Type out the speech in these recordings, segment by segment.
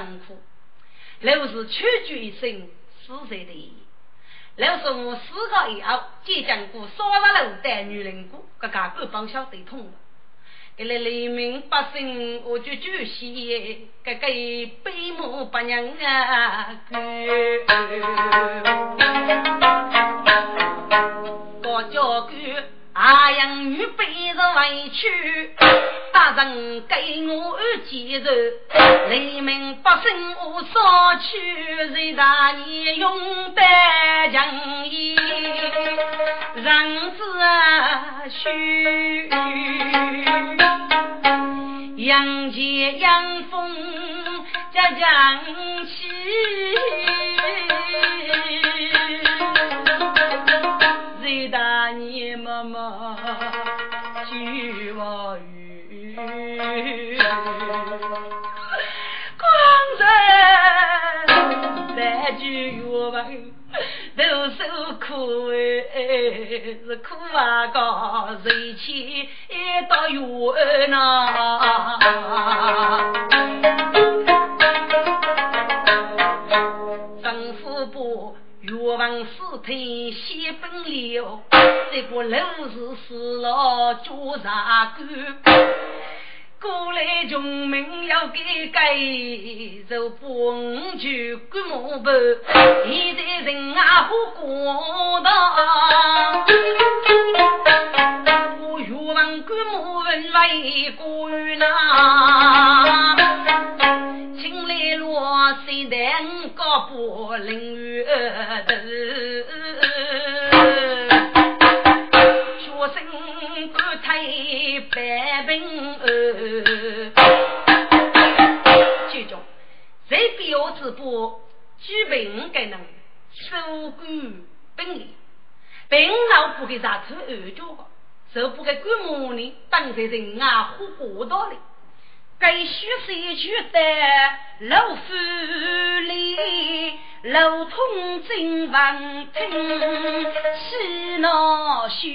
辛苦。老是屈居一生，死在的。老说我死过以后，即将过杀了老的女人过，个个帮小对痛。给了黎民百姓，我就祝喜，个个悲母不娘啊！我叫个阿阳女背着委屈，大人给我接受，黎民百姓我少去，谁大年用得强衣，人子须。杨节杨风家将起，是苦啊高，谁去到远呐？丈夫把冤枉死体写本了，这个楼市死了叫啥官？过来穷民要给改，就不就干木板。现在人啊不过道，我欲望干木文为官呐。请来罗西丹高不领月头，太百病。要直播，具备五个能守规本领，并老不给啥出二脚的，就不给规模呢，当在人啊活过道里，该须谁去的老夫里，路通真王听喜闹学。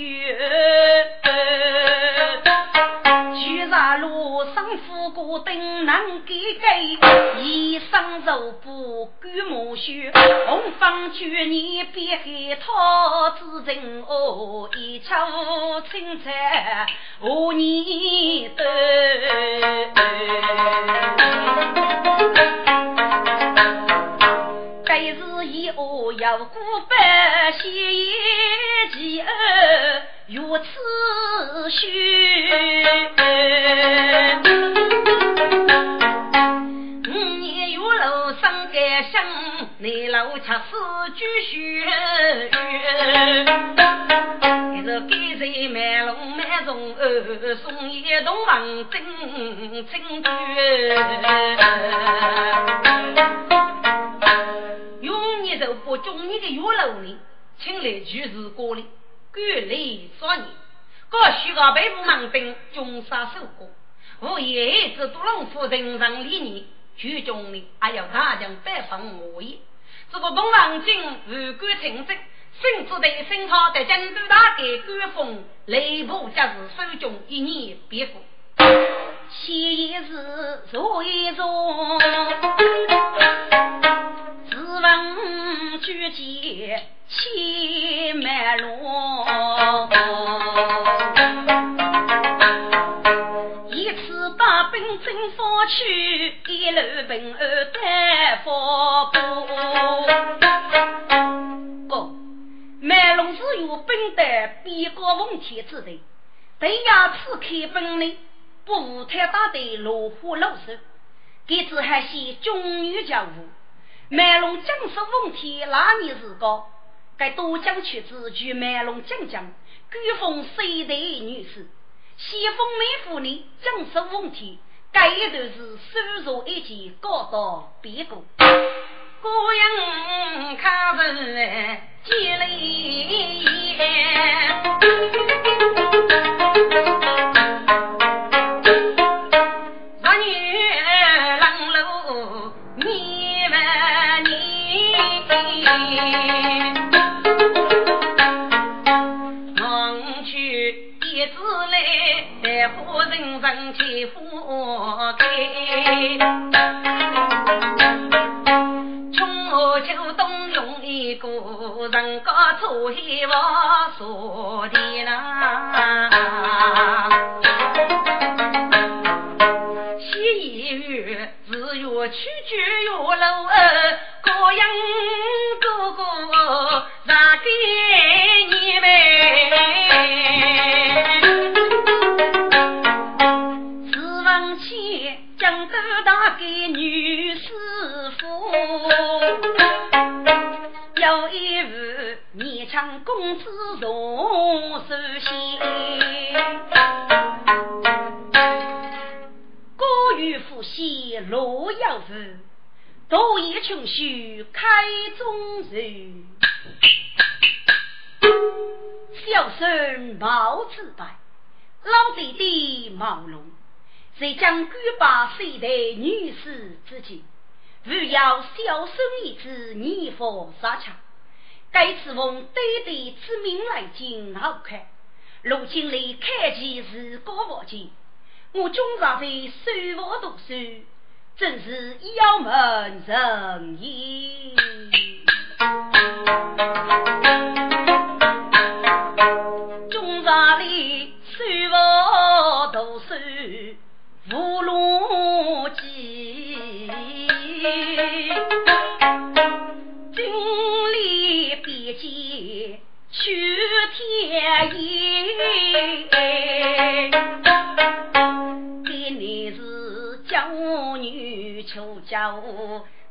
居在路上富过灯能给给，一生肉不干木须，红方举你别害他，只人哦一腔青菜和你斗。是以后要过百姓饥饿。如此许，五年月楼生改生，内楼吃死居须。一个给谁卖龙卖虫，送一栋房真清绝。我中你的月楼呢，请来就是过来。管理少年，各需个北部忙兵，军杀守国。我爷子独龙夫人上理念，举中呢还要大将百方我也。这个东王军如果成真，甚至对新朝的京都大改官风，雷部将士手中一年别过。前一日做一做，自问举剑。千麦路，一次大兵征发去，一路平安带发布。哥，麦龙是有兵的边国奉天之的，对牙齿开本领，不太大的落花老手，给子还是中女教务。麦龙将士奉天，那年是个。该多讲曲子，据麦龙讲讲，古风谁的女士，西风美妇呢？讲述问题，该一段是收入一件高到别个，姑娘看人接来春秋冬用一个人高出希望所的啦。取决于老二，各样哥哥让给你们。前将都打给女师傅，有一日年长公子从手先。与夫妻罗要夫，多一群书开中人。小孙毛子白，老弟弟毛龙，在将官把岁代女士之际，欲要小生一子年佛杀强，该次奉爹爹之命来进好看，如今来开启是高佛经。我终常在书房读书，真是妖门人也。天涯。出家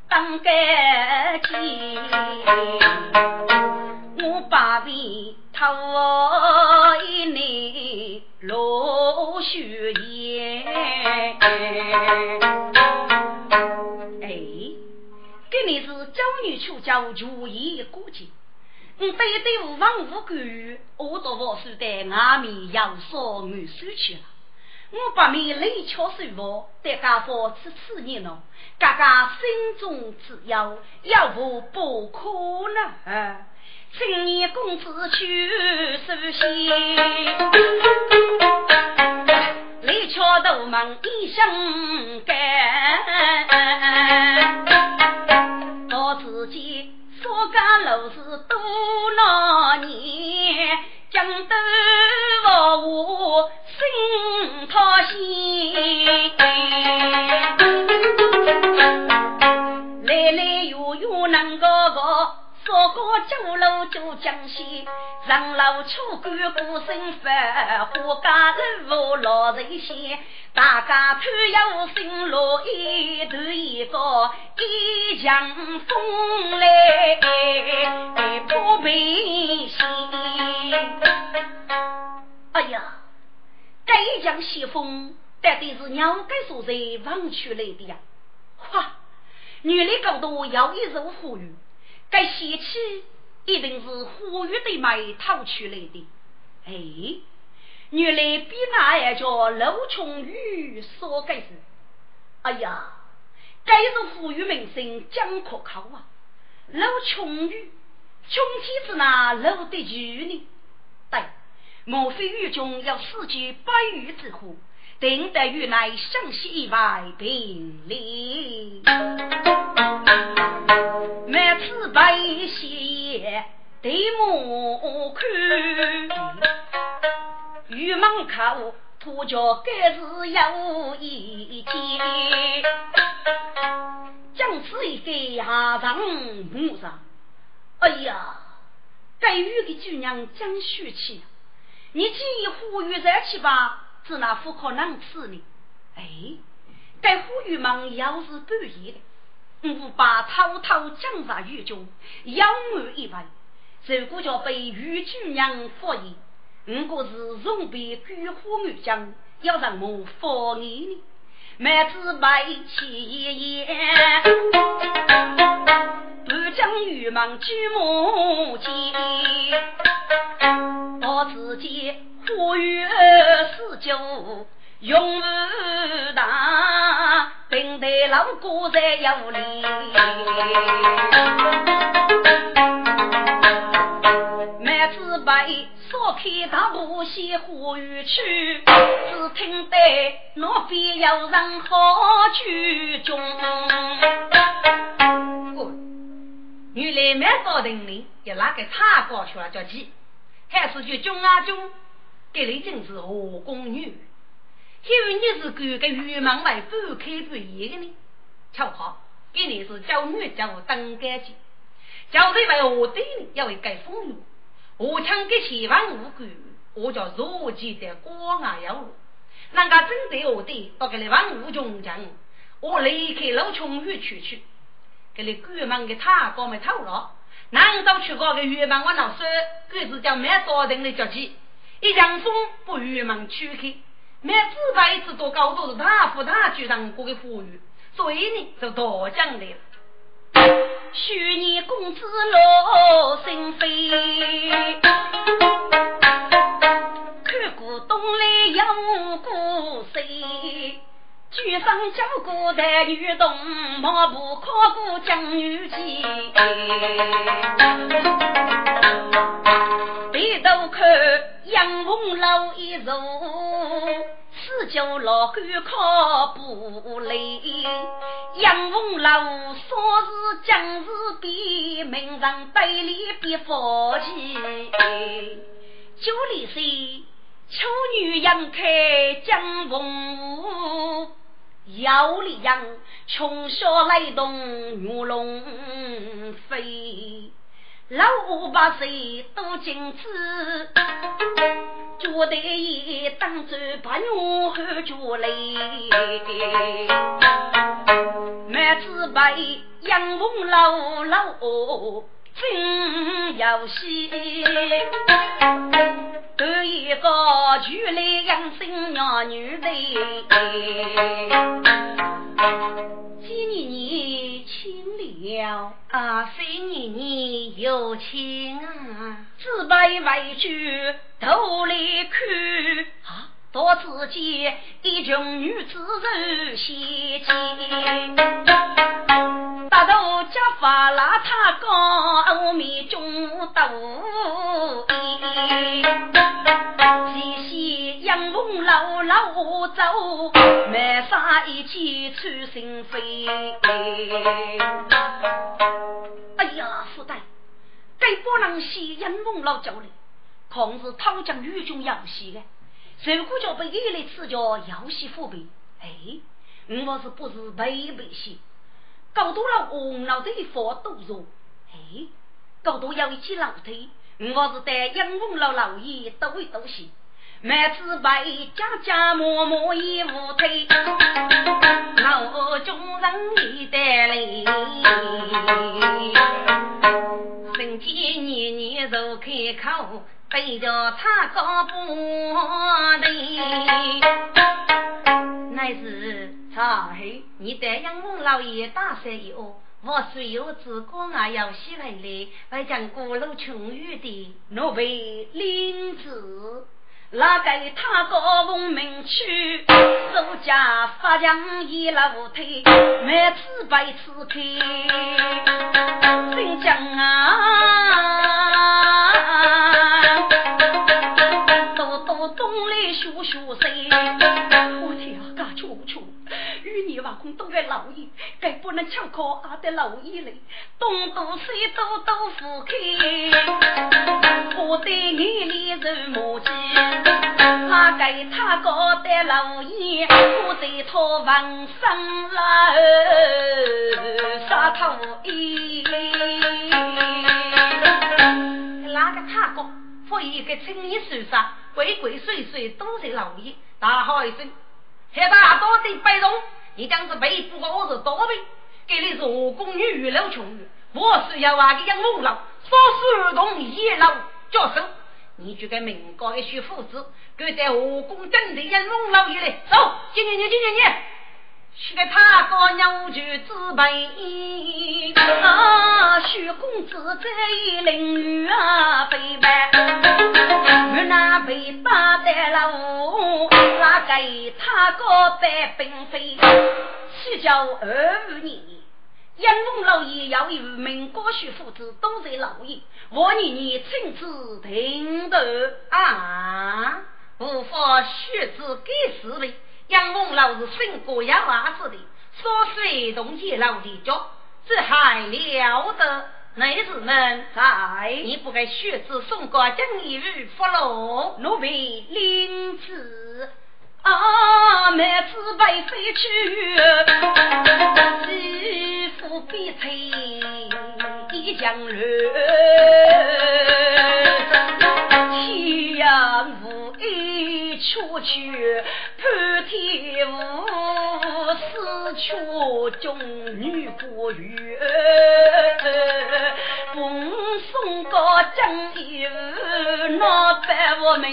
当干净，我把病讨一年落雪烟。哎，今年是九女出家，如意过我背对无房无管，我到我书的外面要烧我手去了。我把你雷敲水房，得家父此次年咯，家家心中自有，要不不可能。今年公子去书信，雷敲大门一声干，我自己所干路是多少年，将得我。心掏心，来来又又能够个，说个九路就江西，上路出关过身法，花家路老人先，大家都有心落一头一个一强风来破背心，哎呀！这一江西风，到底是鸟该所在望出来的呀？哈，女的高度要一手呼吁，该西气一定是呼吁的脉套出来的。哎，原来比那也叫楼琼玉说该是。哎呀，该是富裕民生讲可靠啊！楼琼玉，穷天子那楼得住呢？对。莫非狱中有四句百余之户，定得狱内生息外兵力。每次白写对目看，狱门口土脚该是有一间，将此一飞下上木上。哎呀，该狱的姑娘真秀气。你既呼吁再去吧，只那不可能吃呢？哎，该呼吁们要是半夜，我把滔滔江上狱中要我一问，如果叫被狱主娘发现，我可是容被举火案将，要让我放你呢？麦子白起烟，不将狱门举目见。我自己呼吁四九永不大，并对老哥在有理。少开大步西花园去，只听得那边有人好举中。原来满朝廷里也拉个差高去了叫鸡，还是句中啊中，这里真是何宫女。因为你是跟个玉门外不开不严的呢，巧好，给你是叫女叫登干净，叫这位我对你要会改风流，我抢给千万无辜，我叫若记的光啊要路，人家真对我对，到给你万物穷强，我离开老穷玉去去，给你官门的他搞没透了，难道去搞个玉门我老师，更是叫没少人的脚气，一江风不玉门去开。每次把一次多高都是大富大举上过的富裕，所以呢就多讲的。许你公子落心扉，看过东来有故事，举上交过的女童，马步跨过江女记，低头看杨凤楼一座。四九老狗靠不来，杨凤楼说是将士比名人对立比佛气。九里岁，丑女杨开江凤腰里杨穷小来动玉龙飞。老五百岁多金子，觉得一当走八女后脚累，满子被杨凤老老真有戏，得一个娶来养生娘女的。几年年轻了。啊，谁年年有情啊？只为为君头来看啊，到自己一群女子人嫌弃，大头家发邋遢高，后面中斗一。杨凤楼楼走，满山一起穿心扉。哎呀，是的，该不能写杨凤楼走了，况是讨将雨中要戏的，如果叫被一来赐教要戏父辈，哎，我是不是背背戏？搞多了红老的发都弱，哎，搞多有一起老腿，我是带杨凤楼老爷都一都戏。满纸白，家家默默一无退，老中人一代泪。身体年年如开口，背着他高不对。乃是茶后，你得让孟老爷打水一个，我虽有资格也要洗回来，还将孤陋穷雨的奴为领子。拉给他高峰名去，手家发将一楼推，每次白次开，新疆啊，个老爷，该不能抢靠阿的老爷嘞。东都西都都富开，我对眼里如墨迹。他给他搞的老爷，我对他纹身了杀头衣。哪个他搞？for 一个青衣受杀，鬼鬼祟祟都是老爷，大喊一声。还大多的白容，你当是被捕我是多备，给你是后宫女老穷我是要挖个养母老，少数动一老叫声，你就该明高一些父子，给在何公真的养母老爷来，走，今年年今年年，许个他高娘就自备，啊，许公子这一领女啊，背白，我那被打的了。那给他个白并非，七叫二五年，杨龙老爷要与民国学父子都在牢里，我年年亲自听得啊！无法学子给四位，杨龙老是生过洋娃子的，所随动起老的脚，这还了得？内子们在，你不给学子送过江一日福禄，奴婢领旨。啊，妹子被飞去，媳妇被催一江人，夕阳无一出去，潘天无四处中女孤月，奉送高江一日，那百我们。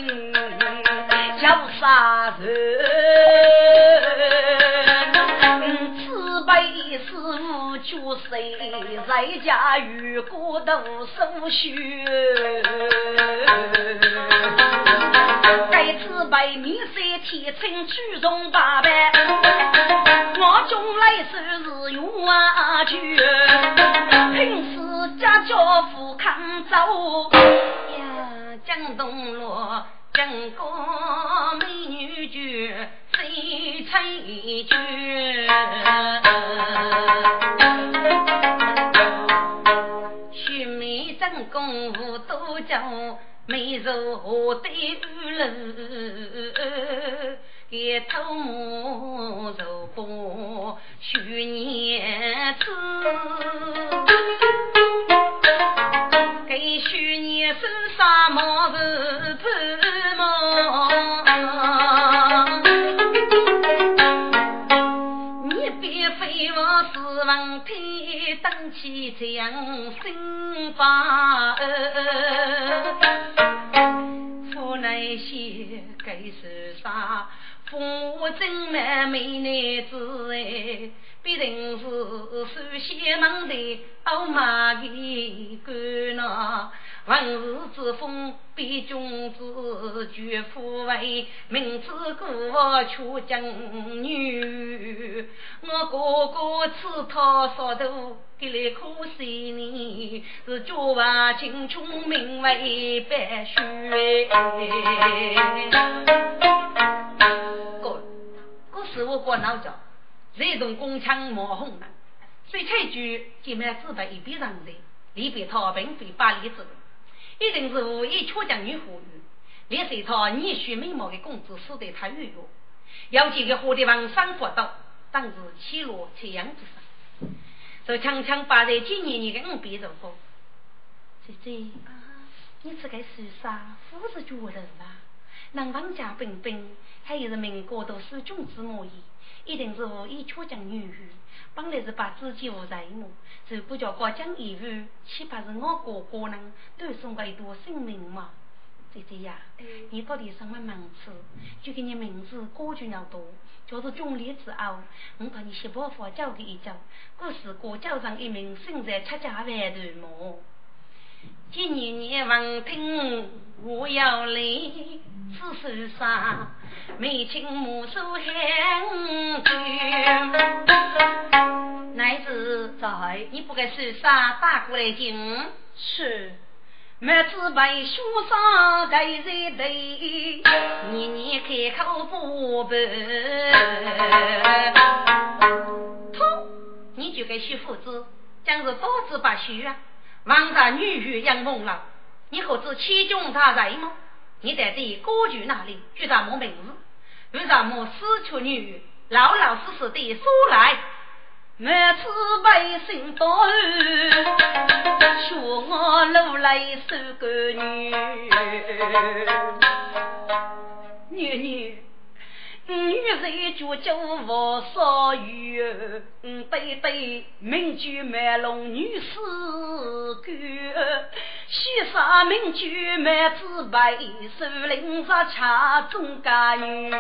要杀人，无主谁在家与孤独守虚。该此辈面色天青，举重八百，我中来时是用啊去，平时家教富康走呀，江东路。人个美女绝，谁吹绝？功夫多教，美如何对路？给头目如过去年子，给去年是啥么子？王天登起将心发，父乃些该是啥？父母真美美男子哎，必定是首先门的欧马的官呐。文士之风，比君子绝富贵；明知故我却将女。我哥哥此套少度，给来可惜你，是绝话青春名为白雪。哥，哥是我过老家，这种宫腔莫红了。水彩菊见面只白一边上人，离别他并非百里之路。一定是无意缺将女妇女，连随他年须美貌的公子使得太冤枉。要几个活的王上佛道，当日起落切样之上，就强强把在今年你的五边如何？姐姐啊，你这个是啥？夫是绝人啊！南方家兵兵，还有是民国都是君子模样，一定是无意缺将女婿。本来是把自己无在目，如果叫过江一语，岂不是我哥哥人都送过一朵性命嘛？姐姐呀，你到底什么名字？就给你名字过去了多，叫做中烈之后，我把你媳妇法教给一教，故事过教上一名身在七家外头么？今年年闻听我要来，此世上眉清目秀很俊。乃子在，你不该受伤，打过来听。是，妹子被书上盖在头，年年开口不白。痛，你就该学夫子，将是刀子把血啊！王大女婿杨梦老，你可知其中他在吗？你在这歌剧那里举什么名字？为什么死去女婿老老实实的说来？每次百姓多，说我路来是个女，女女。女人就叫我少女，嗯，对对，名句卖龙女士官，西山名句卖紫白，树林上恰中家女。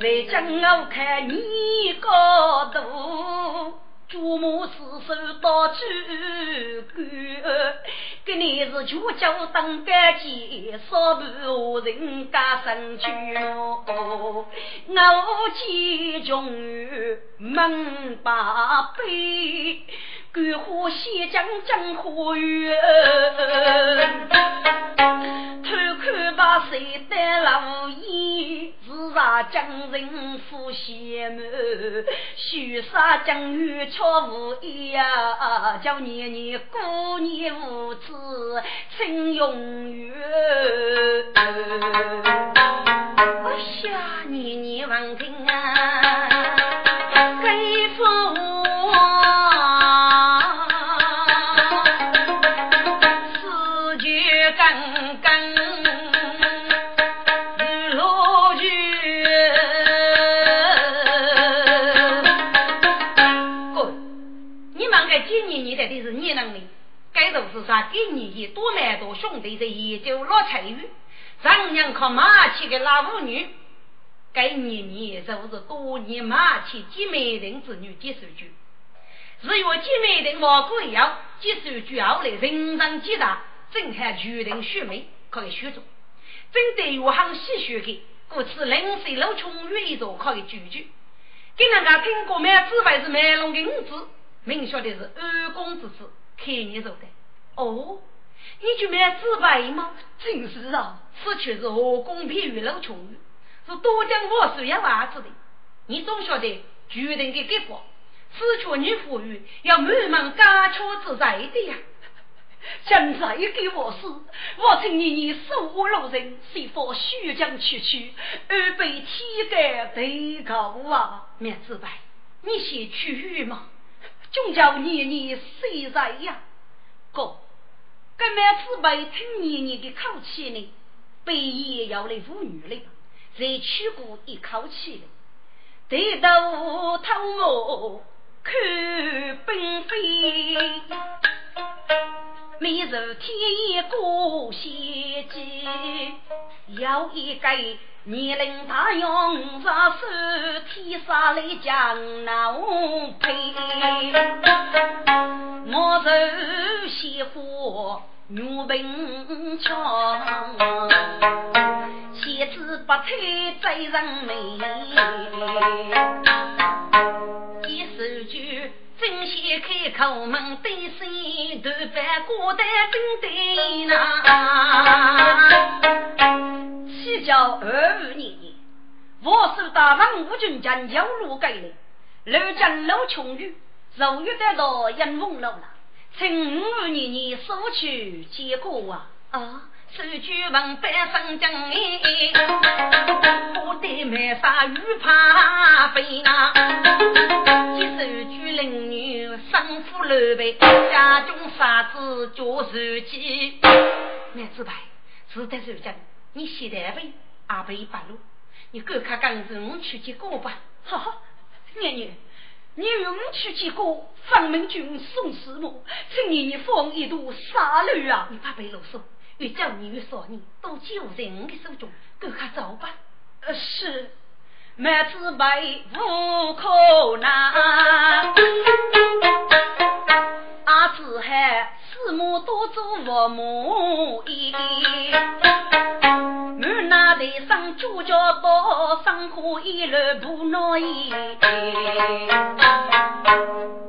在江我看你高度。祖母四手到去干，给你是全家当干净，少不人家生去。我见穷门把杯，桂花西江江花园。偷看把谁带老爷，自杀将人夫贤母，许杀将女巧无义呀，叫年年过年无知情永远。哎呀，年年闻听啊，给父。是啥？给你一多蛮多兄弟在研究老菜鱼，丈娘靠马骑的老妇女，给你你就是多年马骑姐妹人之女接受局。是有姐妹人王贵要接受局后来人人皆大，正看决定选美可以选中。针对有行戏学的，故此零岁老穷愿意做可以拒绝。给人家听过买紫牌是卖龙的五子，明晓得是二公之子，看你做的。哦，你就买自白吗？真是啊，此却是何公平于老穷，是多讲我是要娃子的。你总晓得决定的结果，此却你富裕要满门家巧之在的呀。现在给我死，我请你你守老人，随佛虚将去去，而被天盖对告啊！免自白，你先去吗？终叫你你谁在呀？哥。这每次被听年年的口气呢，被也要来妇女了，才取过一口气了。抬头偷目看并非，每日天过仙境，有一个年龄大勇杀手，天杀来将那配，我受媳妇。女兵强，妻子不退贼人美。一手举，正先开口门对声，头发挂在正对那。七叫二五年，我是大王吴军将九路改来，六将老穷女，肉欲得到阴风楼了。请五年年收取结果啊！啊，手举文百生将哎，不得买啥鱼怕飞呐！接收取邻女生父老辈，家中啥子叫手机？男子。牌，是得受奖，你现在背阿背八路，你赶快跟着我去结果吧！哈哈，娘娘。你与我去见过方明君宋师母，请你放一度杀驴啊！你怕被啰嗦，越叫你越说你，都交在我的手中，赶快走吧。呃，是，满子辈无可奈，阿子海师母多做父母衣。满那台上朱家宝，生活一路不难言。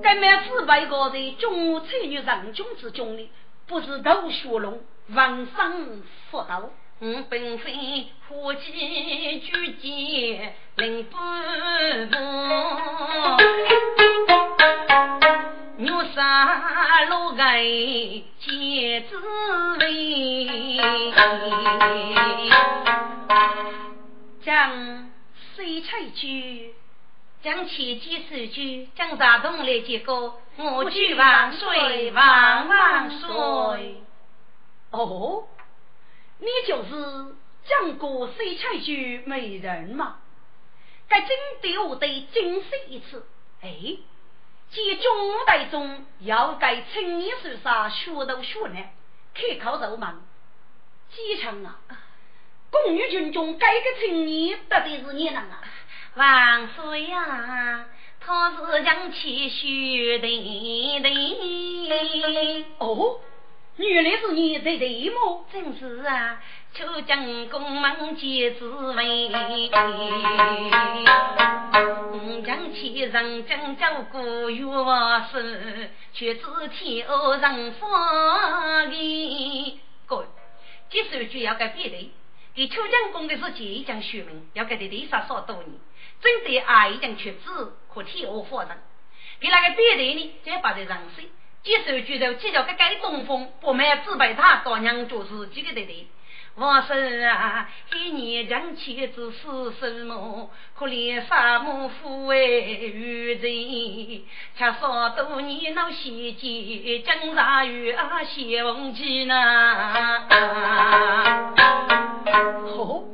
该满子辈高在中华才女人中之中呢，不是头学龙，文生福道。我本非花季举剑临半步，月山路盖见滋味。将水彩句，将千机手举，将大同来结果，我祝万岁万万岁。哦。你就是江国水彩剧美人嘛？该真对我得惊喜一次。哎，见中代中要该青年手上学都学呢，开口就问：几成啊？宫女群中该个青年到底是你人啊？万岁呀，他是将其学的的。哦。原来是你在对么？真是啊，秋江公忙皆滋味。将起人将照顾月事，却知天后人发的。各位，这首句要改别的。给秋江公的是前一讲学名，要给他历杀少多年，真的爱一讲缺字，可天下发人。给那个别的呢，再把这人生。接受举头，只要个改东风，不买自备他，大娘做自己的对对。王生啊，一年将妻子死什么？可怜杀母父为愚人，却说多年老西街，江茶鱼啊，谢凤记呢？哦，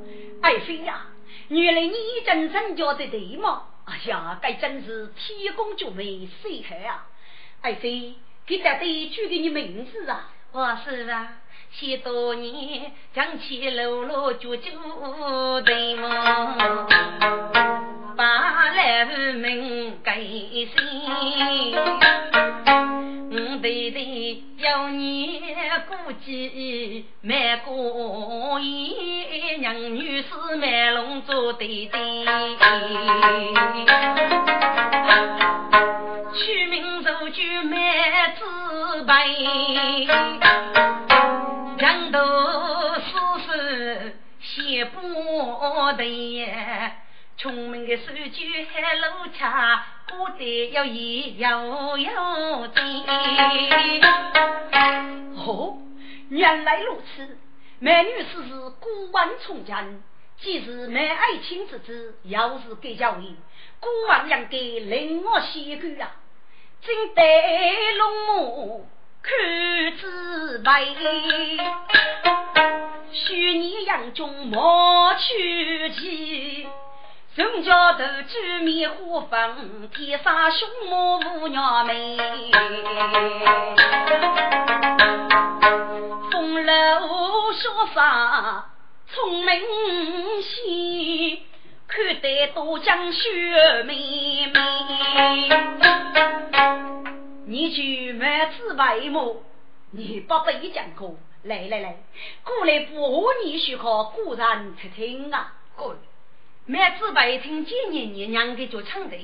爱妃呀，原来你真真叫的对吗？哎呀，该真是天公救美，谁害啊？爱妃。给大队取的你名字啊？我是啊，许多年将起楼楼就就对么？把来门改姓，我对对要你估计卖过一娘女士卖龙做对对。取名如句满字白，人都世事写不得。聪明的手句还露恰，古代要言要有真。哦，原来如此，美女士是古往从家，既是美爱情之子，又是给教育，古玩应该令我写句啊。金带龙母看紫薇，许你杨中莫去气，人家头举面花粉，天上凶魔无娘妹，风流潇洒聪明些。看得多江雪妹妹，你去买纸白么？你不背讲过？来来来，过来不和你学好古人听听啊！过买纸白听见年年娘给就唱的，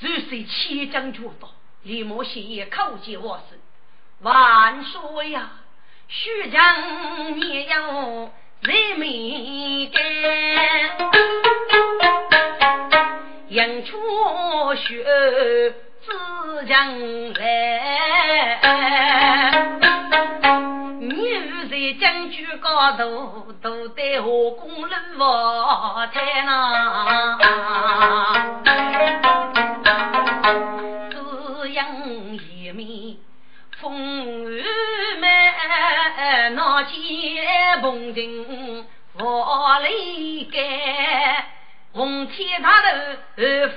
如是千将绝刀，李莫写也口接我声，万岁呀！徐将你要。人民干，迎春雪自将来。将军高头，都得何功人我太难。只因一面风雨满，闹起蓬顶佛雷盖，红天大头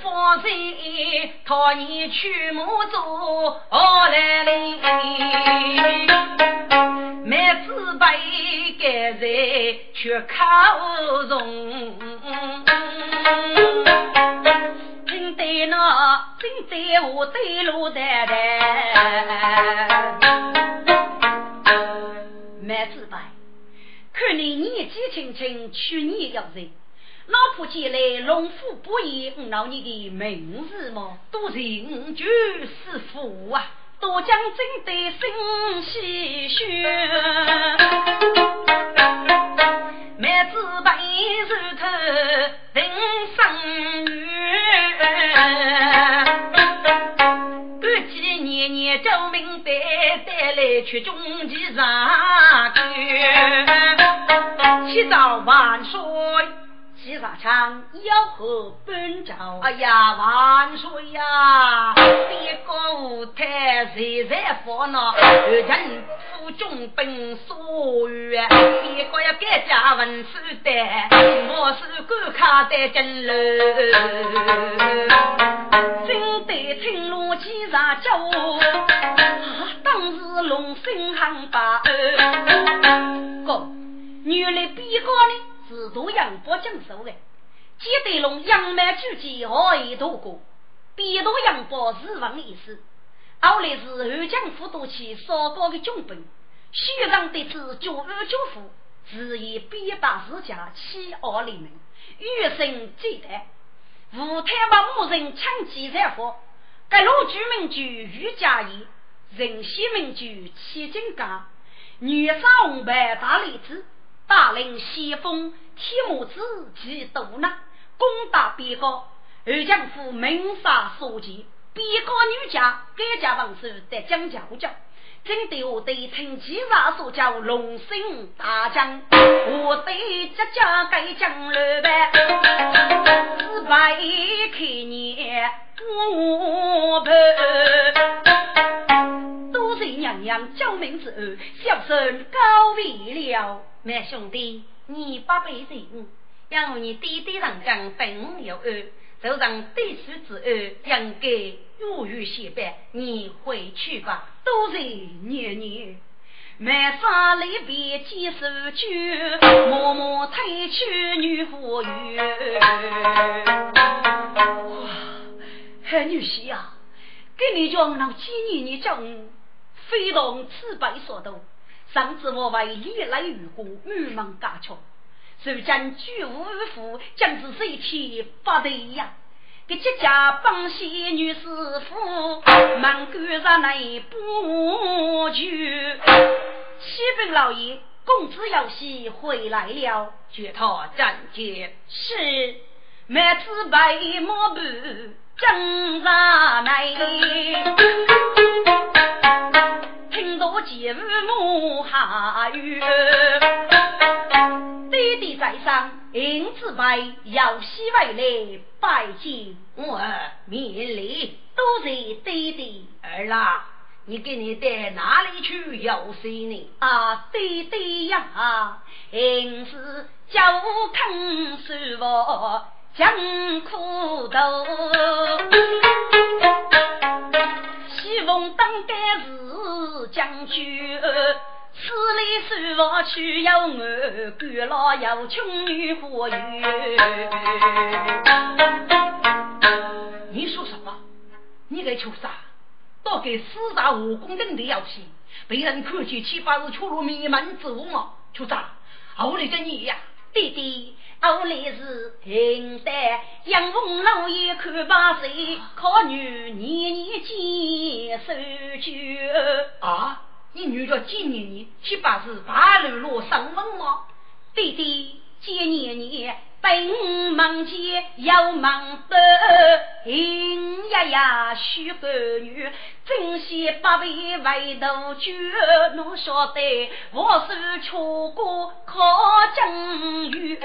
放水，讨你去母做何来哩？麦子白盖在却靠容，真对那真对我对路太太。麦子白。看你年纪轻轻，去年要人，老婆见来龙虎不言，闹你的名字吗？多人就是福啊，多将真的心细学，麦子白石头人生缘。年年救命带带来却中旗上去，七早万岁，七上枪要和本朝。哎呀，万岁呀！别个舞台谁在烦恼？人负重本所愿，别个要改家文书的，我是官卡在金楼，真得青龙旗上叫，当时龙兴行把哥，原来别个呢是读杨伯讲授的，接待龙杨梅之间何以度过？别读杨伯是王意思，后来是后江府都去烧高的军本，虚上的子九二九夫，是以边把世家欺傲黎民，余生简单。吴太把母人抢劫财富，各路居民就欲家业，人西民居七金家，女杀红白大栗子，大令西风铁木子及杜纳，攻打边高，二将府明杀所见，边高女家改嫁王叔得江家家。真对我对陈其上所叫龙兴大将，我对这家该将老板，只拜开年我陪。多谢娘娘救命之恩，小生高为了。妹兄弟，你八辈人，要你爹爹上将本有恩，就让对书之恩应该。如遇谢拜，你回去吧。多谢年年，满山离别几十句，默默推去女夫语。哇，海女婿呀，给你讲那几年你讲，非同此辈所度。上次我为历来遇过满门家穷，如今居无二夫，将是谁去不对呀？给这家帮西女师傅，忙赶上那不去。启禀老爷，公子有喜回来了，接他斩剑。是，满子白毛布正上来，听到姐夫下雨。爹爹在上，银子白有喜回来拜见我儿免礼，多谢爹爹。儿啦，你给你带哪里去游水呢？啊，爹爹呀，银子叫我肯收我江苦头，希望当该是将军。此里是我去有我，官老有穷女花园。你说什么？你该求啥？到给四大武功等的要挟，被人看见七八日出入弥漫之物嘛？求啥？后来的你呀，弟弟，我来是平代杨凤老爷看把谁，可女年年见手酒啊。你女叫几年年，岂不是八路路上门吗？弟弟，纪年年本忙间要忙得，银呀呀许个女，珍惜八位为头酒，侬晓得我是出过考状元。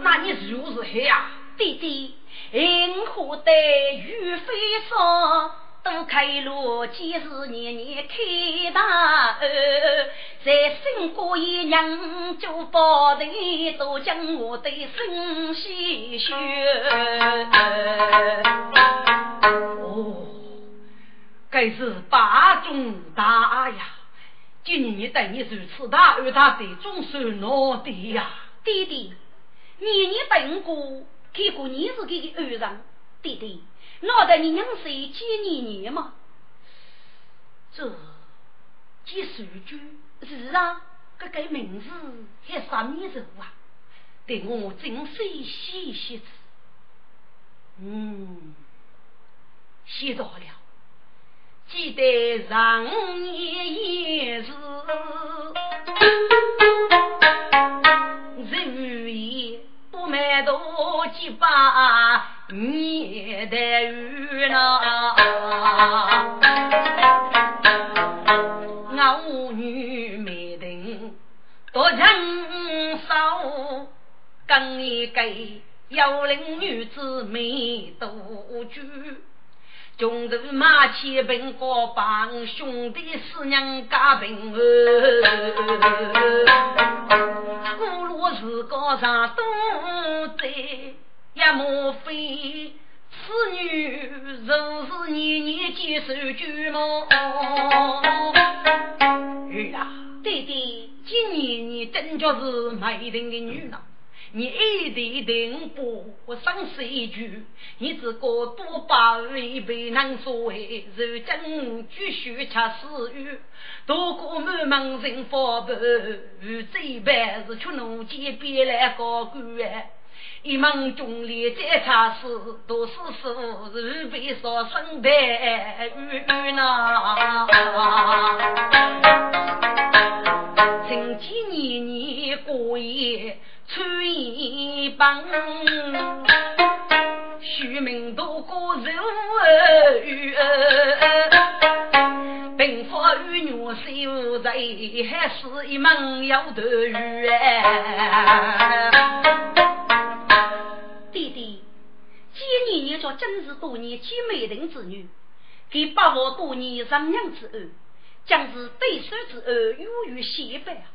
那你如何呀？弟弟，银河的雨飞霜。都开路，几十年年开大恩，在新过一娘就报的，都将我的心唏嘘。哦，该是八中大呀！今年你对你如此大，而大的总算老的呀，弟弟，年年等过，看过你是给的儿人，弟弟。脑袋你娘谁几年年嘛？这几数句是啊，这个名字还啥名字啊？对我真是细细子。嗯，写到了，记得上年也是人言满肚几把。你的雨呐，我女没等多情少，更一个要令女子没多久。穷途马前奔过帮，兄弟四娘家贫儿，古路是高上东在。也莫非此女若是年年接受舅母？儿啊，弟弟，今年你真叫是美人的女郎，你一定定不生死句，你只个多把一杯难所谓，如今继续吃死鱼，多过满门人发白，这般是出怒气别来高官。一门中里再差事，都是师傅是被烧身白玉呐。曾几年年过夜穿一帮，虚名多过如玉。兵法与女修在，还是一门要得玉。弟弟，今年你叫真是多年结美人之女，给八王多年上娘之恩，将是对手之恩永远显摆。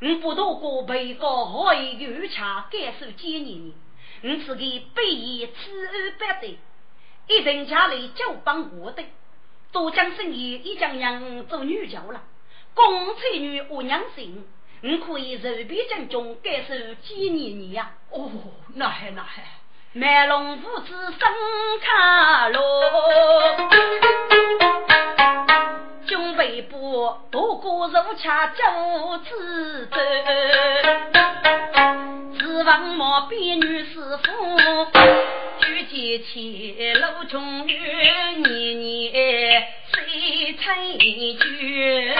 你不多过被告好一有强感受今年你，你是给背义此恩百对，一人家里就帮我的，多将生意一将娘做女教了，公才女我娘心。你可以随便将中感受几年年呀？哦，那还那还，卖龙父子生卡罗，军备部多过如恰九子走，指望毛边女师傅，举剑起楼中月，年年谁成绝？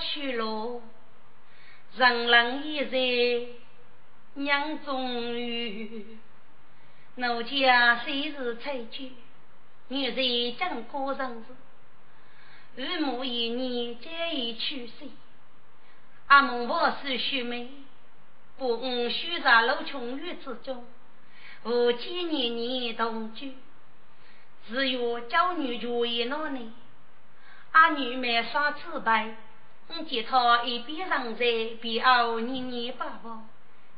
去了，人人已在娘中语。奴家虽是才俊，女在江过生日，父母一年皆已去世。阿蒙我是须眉，不吾须在楼琼月之中，无见年年同居，只有娇女就一老呢。阿女们耍自白。我见他一边上在，边傲年年把我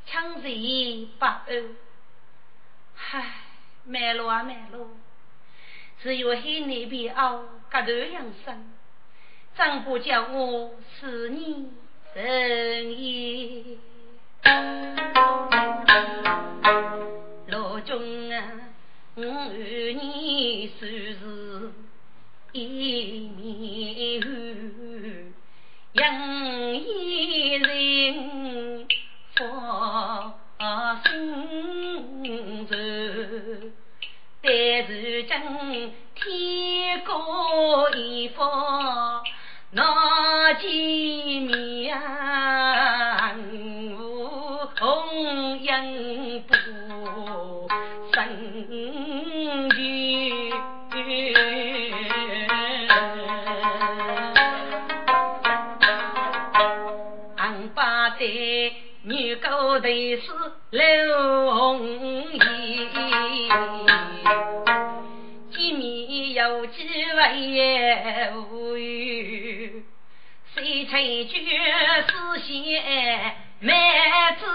抢贼把恶，唉，卖路啊卖路，只有黑那边傲格头养生，丈夫叫我是你人也。老君啊，我与你算是一面养一人发心愁，但如今天高一方那见面无，红颜不生聚。女高头是刘红颜，见面有几位无语，谁曾觉思线满纸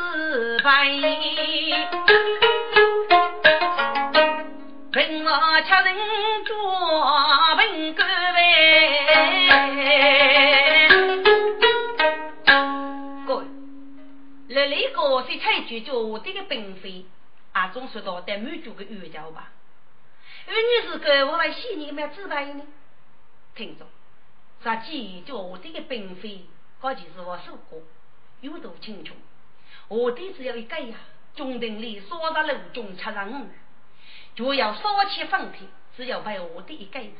白，问我恰人多问各位。这里个是采取叫我的个并非，啊，总说到得满足个欲求吧。而你是个我为心里面知道呢？听着，实际叫我的个并非，这就是我说过，有多清楚。我的只要一个呀，中庭里所在路中吃人，就要烧起放天，只要被我的一改。实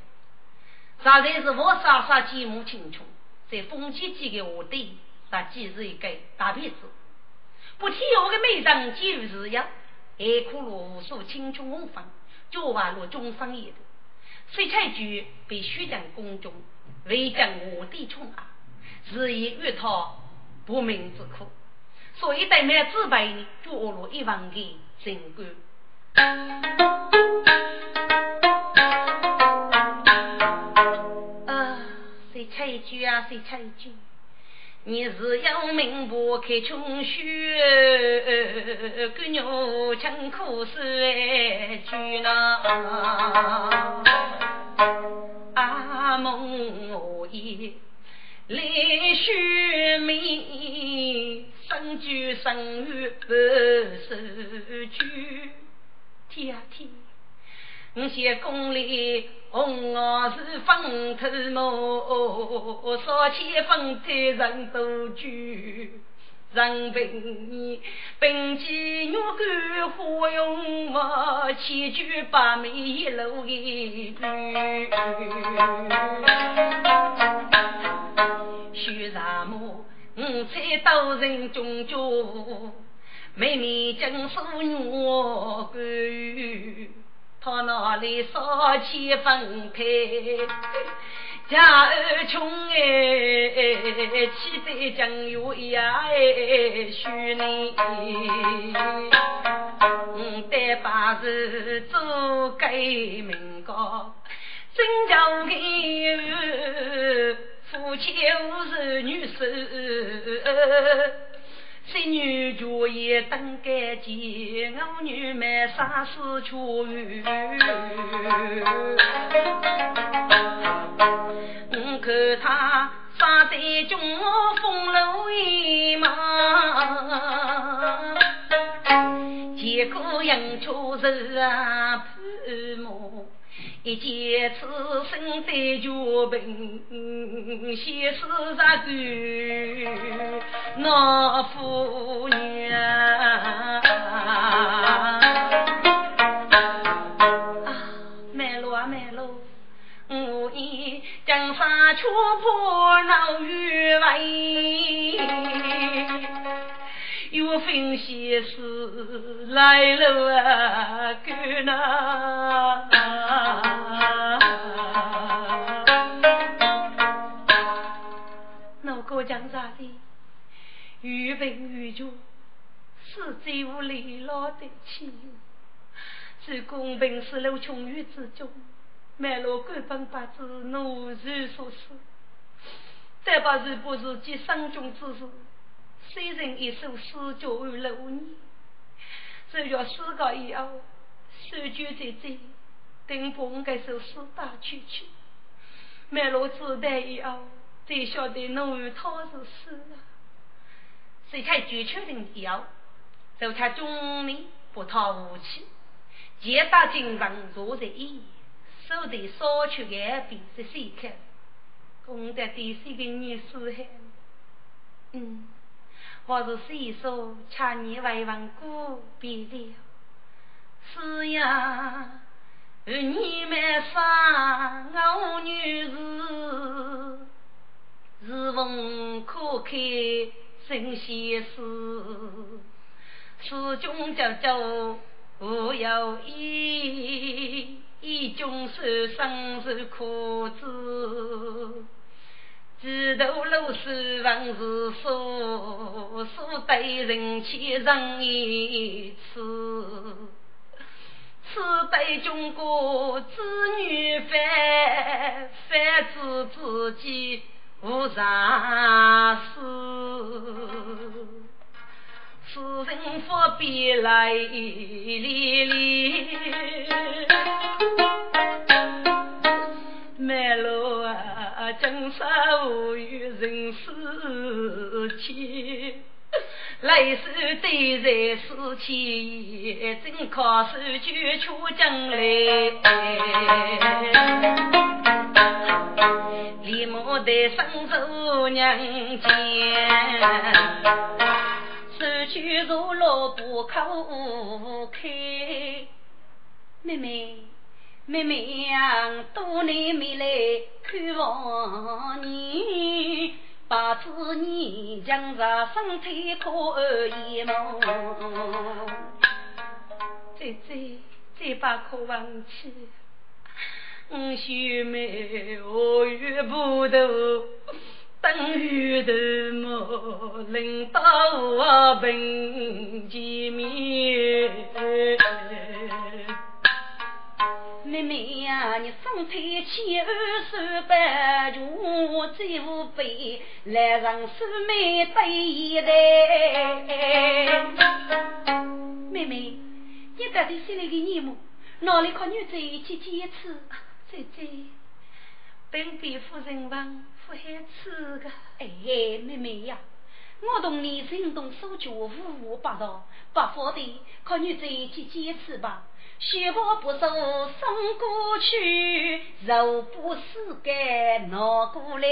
在是我傻傻记目清楚，在风起寄给我的，实际是一个大骗子。不提我的美人，几如是样，海苦路无数青春红粉，脚滑落终生也的。水彩菊被许将宫中，未将我的宠爱，是以遇他不明之苦，所以对面自卑，就落入一万的情关。啊，水彩菊啊，水彩菊。你是要命不开穷血，个牛吃苦水去呢？阿梦我一来续命，生居生于不受拘。天啊天！我写宫里红袄是风头毛，少起风头人多聚。人平你并肩玉干花用我，千句百媚一路一句。须什么？五彩刀人中中，妹妹金锁玉干。他那里少气分开，家儿穷哎，气得将有呀哎，许你，得把事做给民高，真叫个夫妻无是女士。三女就也等干净，我女们啥事却有。我看他生在中风流一马，结果迎出是啊潘某。一见此生在绝病，先是杀狗那夫娘。啊，卖路啊卖路，我已江山却破闹玉为，岳飞先生来了啊，哥呐。江上的余文余绝，是最无离老的亲友。是公平是路穷于之中，卖了官本八字，奴如所思。再把是不是及生中之事，虽人一首诗教于六年，只要四个以后，手举在这，等把我这首诗打出去，卖了子弹以后。才晓得奴他是死了，谁才绝确定以后，就他中年不讨武器，剑打金上坐在一，手提烧去的笔是谁看？功德第三个女死汉，嗯，我是谁说千年未闻过别了？是呀，你们杀我女子。日逢可开神仙事，此中叫做无有意，一中受生受苦子。几头露水万事说，说对人前人一次。此对中国子女反，反指自己。无常事，此人不必来理理。满路啊，江山无有人世间，来世对在世间，真靠手举出将来。李母的生手娘家，手举如萝卜口开。妹妹，妹妹呀，多年没来看望你，把子你将在身体可一梦。再再再把可忘记。我兄妹何月不渡，等雨头莫领到我本见面。妹妹呀，你身体千二百全，最无悲，来让师妹对一代。妹妹，你到底是那个年么？哪里和女子一起见一次？姐姐，等别夫人房不还吃个？哎，妹妹呀，我同你心动手脚五五八道，不发的，可你再去坚持吧。雪花不收送过去，肉不死干拿过来，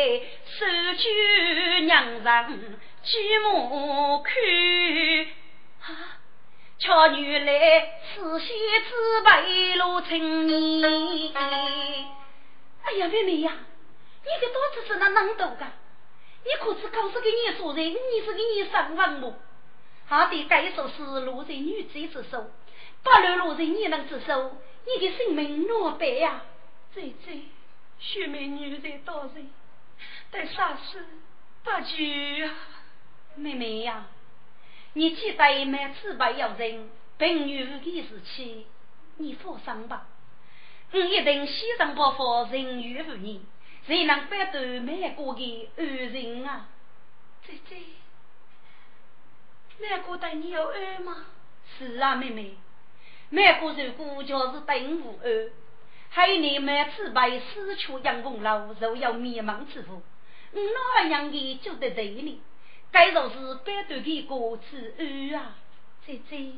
手举娘上举目看。啊，巧女来，此仙子白露青年。哎呀，妹妹呀，你的肚子是那能多噶？你可是告诉给你说人，你是给你上房么？他的该说是落在女子之手。八路路人你能接受？你的性命若白呀！姐姐，雪美女在多人，但啥事不惧啊？妹妹呀，你记得每次拜要人，本女的事情，你放心吧。我一定牺牲不负人与妇你，谁能摆脱美国的恩人啊？姐姐，美国对你有恩吗？是啊，妹妹。每个如果就是等无二，还有你每次为死去养功劳，就要灭亡之福。我哪样的就得罪你？该就是百对的歌词二啊！姐姐，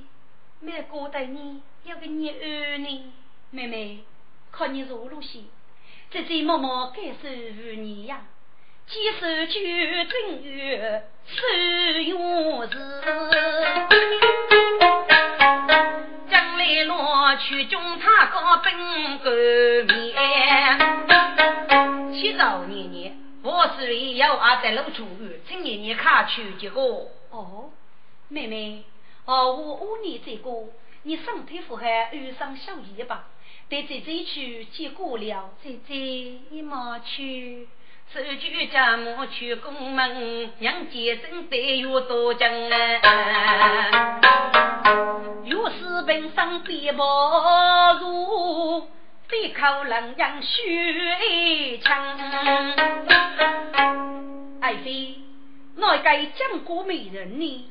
每个对你要个你二呢？妹妹，看你如何些，姐姐默默感受你呀。几手酒正月，手月日。去中他高本个面，七早年年，我是为要阿在路出去，请年年看去结果。哦，妹妹，哦，我五年这个，你身体负荷遇上小姨吧？得姐姐去结果了，姐姐你莫去。手举家母去宫门，杨杰真得有多讲啊！若是本身必不如，非靠冷阳血枪。爱妃，哪该江国美人呢？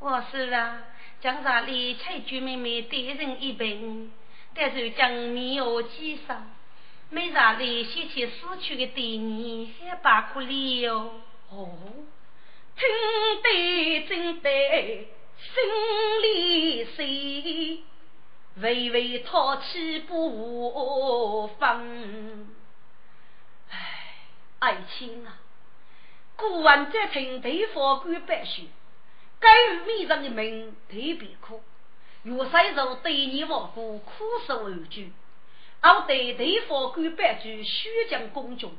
我是啊，江上里采菊妹妹对人一品，但是江面有几少？没啥的，想起死去的对你，还把苦里哟。哦，听得真得心里碎，微微叹气不放。唉，爱情啊，古往再听对方官白雪，该与美人的命特别苦，若谁若对你无辜，苦守而居。我对对方官白居虚将公君，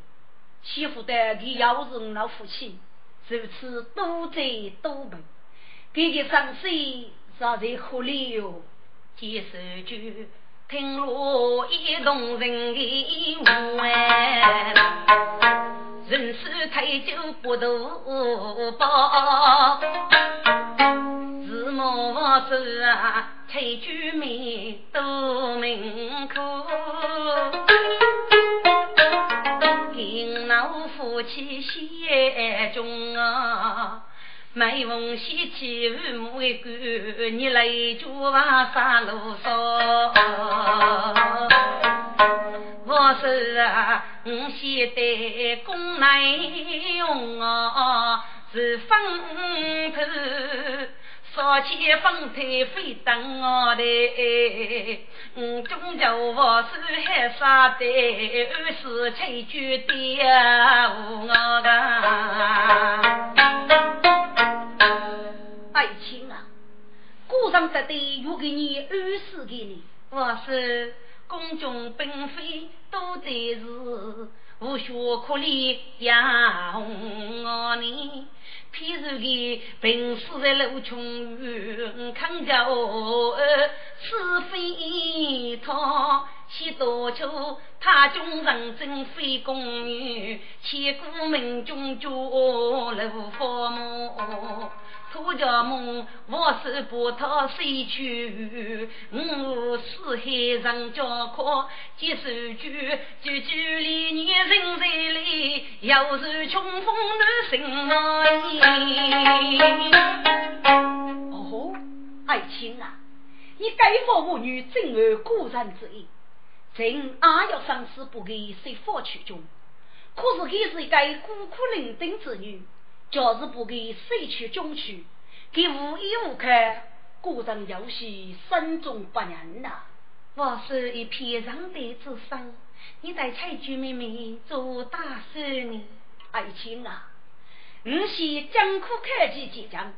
欺负得他要是老夫妻，如此多灾多病，给的生死实在可怜哟。接受句听落一动人的话，人世太久不渡报，自莫是啊。崔居民都命苦，因老夫妻心中啊，每逢喜气父母一个，你来就往啥路上？我是啊，我现在公来用啊，是风头。少起风台飞登我的，嗯，终究我是还杀的，二是吹举的我的。爱情啊，古上得的又给你二十给你，我是宫中嫔妃都在是，无学可怜养我呢。譬如的平时在楼穷远，看着我是非他，去多求他中人真非宫女，千古名中绝路佛母。土家梦，我是不讨谁去？我四海人家阔，几首句，句句里你人在里，又是穷风乱心啊！哦，爱卿啊，你该佛无女，真儿孤人之意，朕阿要生死不给谁佛取中，可是她是一个孤苦伶仃之女，假是不给谁去中去，给无依无靠，孤人游戏，身中不人呐。我是一片上帝之身，你在采菊妹妹做大事呢？爱卿啊，我是江苦开机即将，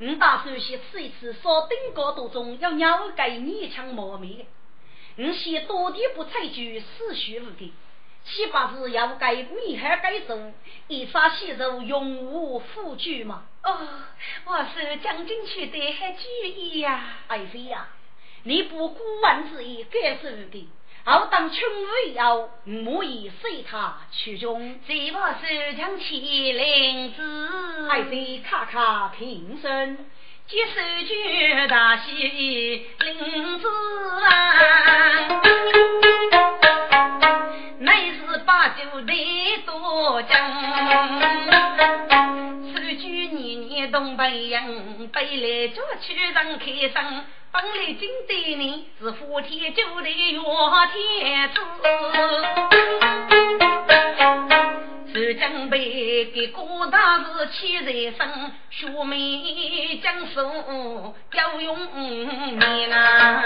我打算先吃一次烧丁高多中要鸟给泥枪磨灭。你先多地不采菊，死须无的，七八日要该米海改种，一杀细肉永无富举嘛。哦，我是将军去的还注意呀，爱妃呀。你不顾万之意，该是的。好当春为要，母以随他去中。谁把手枪起灵子？爱妃卡卡平身，接手举大喜灵子啊！乃是八九的多将。东北人北来做曲人开生，本来今对你是呼天救地岳天子，是江北给郭大是气人生，学妹讲书要用命呐，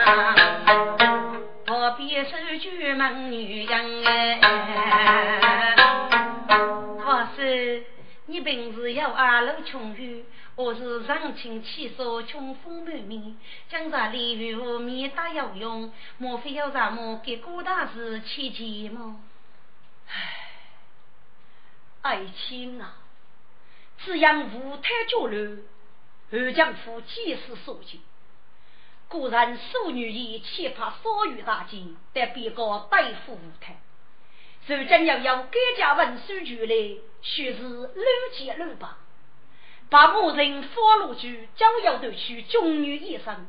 何必守举门女人哎，我是。你平时要阿楼穷游，我是上清气爽，穷风满面，江上鲤鱼面大有用，莫非要让我给郭大师切钱吗？唉，爱卿啊，只样无太交流，二将夫几时所见？果然淑女也岂怕少于大惊，得别个大夫无太。如今又有改嫁文书局来，须是乱结乱吧？把某人放入去，将要夺取中女一生，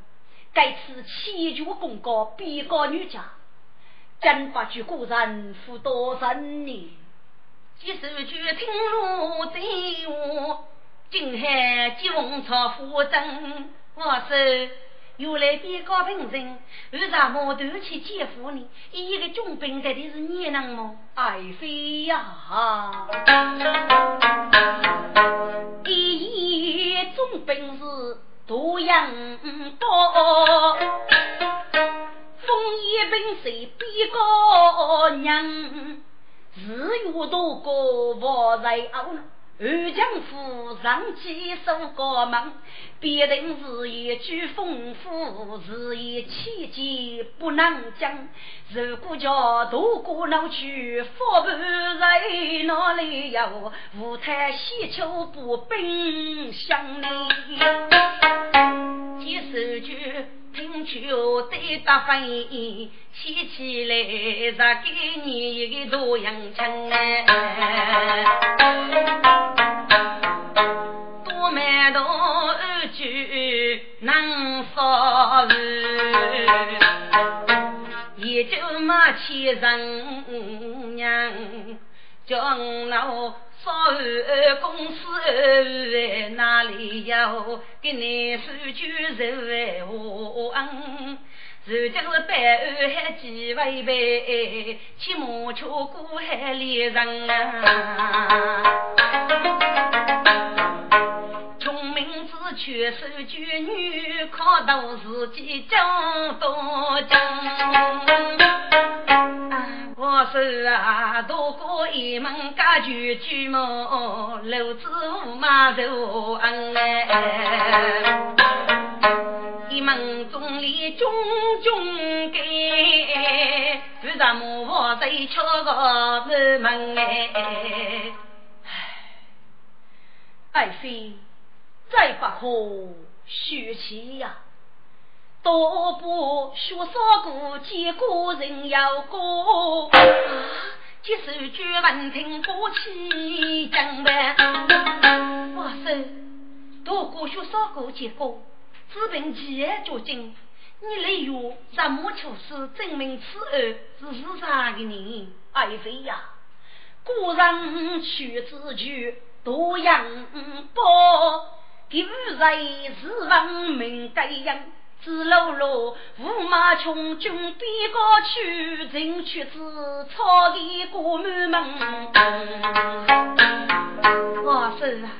该次千绝公告，必告女家，真不惧古人负多少年？即手举听入对话，今海吉翁朝夫真，我是。原来边高平人，为啥么都去见父呢？一个军兵到底是你能么？爱妃呀，第一中兵是多阳刀，风一兵谁比高娘？日月多高我在傲。二将夫上几首高门，必定是一句丰富，是一气节不能讲。如果叫渡过闹去，佛不在哪里有？无太西秋不冰箱里，几首句。听秋对大翻译，起起来再给你一个多阳枪多买多二句能说也就马千人娘叫我。少二公司二哪里有给你数句人话？如今是百二还几位辈，骑马车过海里人啊！穷明子却手举女，靠到自己讲多讲。我是啊，渡过一门家具巨么，楼子马头恩哎，一门中里种种根，为什么我在敲个门哎？爱妃，再不可休气呀！多不学少过，见古人要过。接受句闻听过去讲呗。哇塞，多过学少过，见过，只凭几眼脚筋，你来用什么措施证明此案是是啥个人？爱妃呀，古人取之句多样多，给人是文明该样。只落落驸马穷军边高去，人去子草地过满门。我说啊，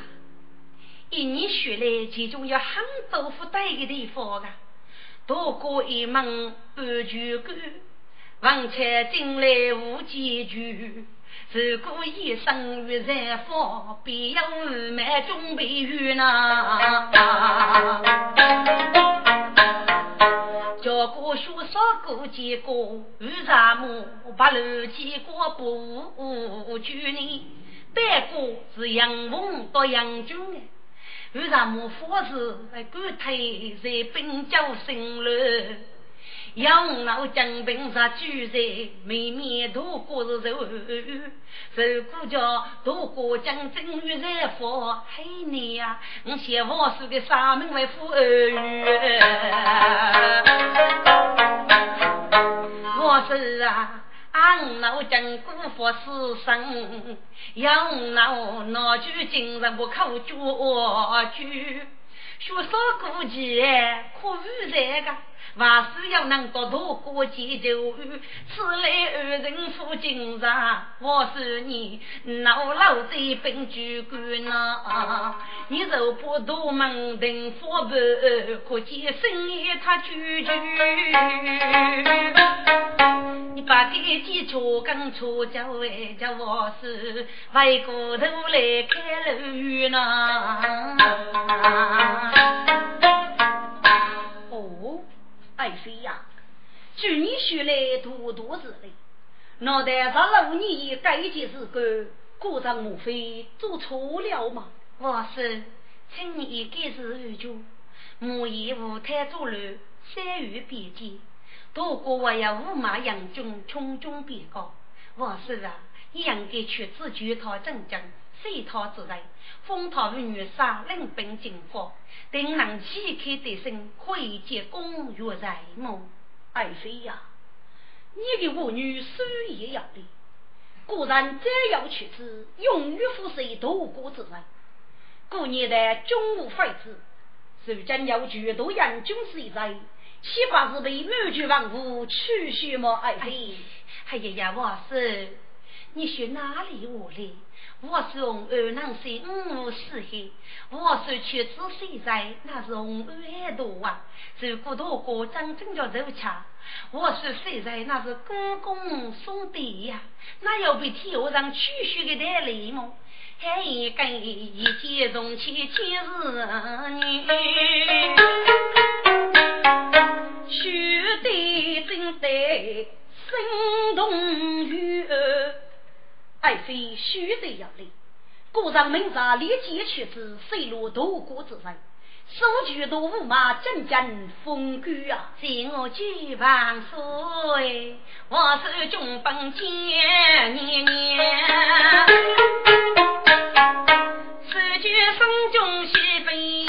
一年学来其中有很多不对的地方啊，多过一门半句歌，王且进来无几句。如果一生遇财富，必有满中备玉呐。叫过书少过几个，遇啥么八路几个不拘泥，带过是杨凤到杨军的，遇啥么佛事官推在本教生了。杨老将兵杀巨贼，妹妹渡过是受受过叫渡过将军遇财富，嘿你呀，我写王氏的三门为富儿我是啊，俺老将辜负死生，杨老拿句今日不口绝句，说少过节可遇财个。万事要能够渡过几九雨，此来二人赴今上。我是你老老在本居官呐，你若不渡门庭佛门，可见生意他居居。你把这几处跟出叫为叫我是回过头来开楼宇呐。爱妃呀，据你说来，多多是嘞。脑袋上老你也该件事干，故障莫非做错了吗？我是，请你该是安全，莫以无太作乱，三月边界。多过我要五马杨军穷军边高。我是啊，你应该去自举讨正经，随讨之人，封讨女杀，领兵进发。定能旗开得胜，可以结功于在目。爱妃呀，你的妇女手也要的，果然再要去之，永远负谁夺国之人。过年的中午废子，如今要举多杨军士在，岂不是被满族王府取血吗？爱妃，哎呀呀，我是你说哪里话来？我是红二郎山五四海，我是去子谁在？那是红二多啊！如果多过张真叫肉吃，我是谁在？那是公公送的呀！那要被天下上取血的带来么？还一根一见从前千日年，血的真得生动于爱妃须得要来。故让门上立即取之，水落独孤之人，手举大乌马，阵阵风雨啊！请我举万哎，我是军本将，年年手举身中西飞。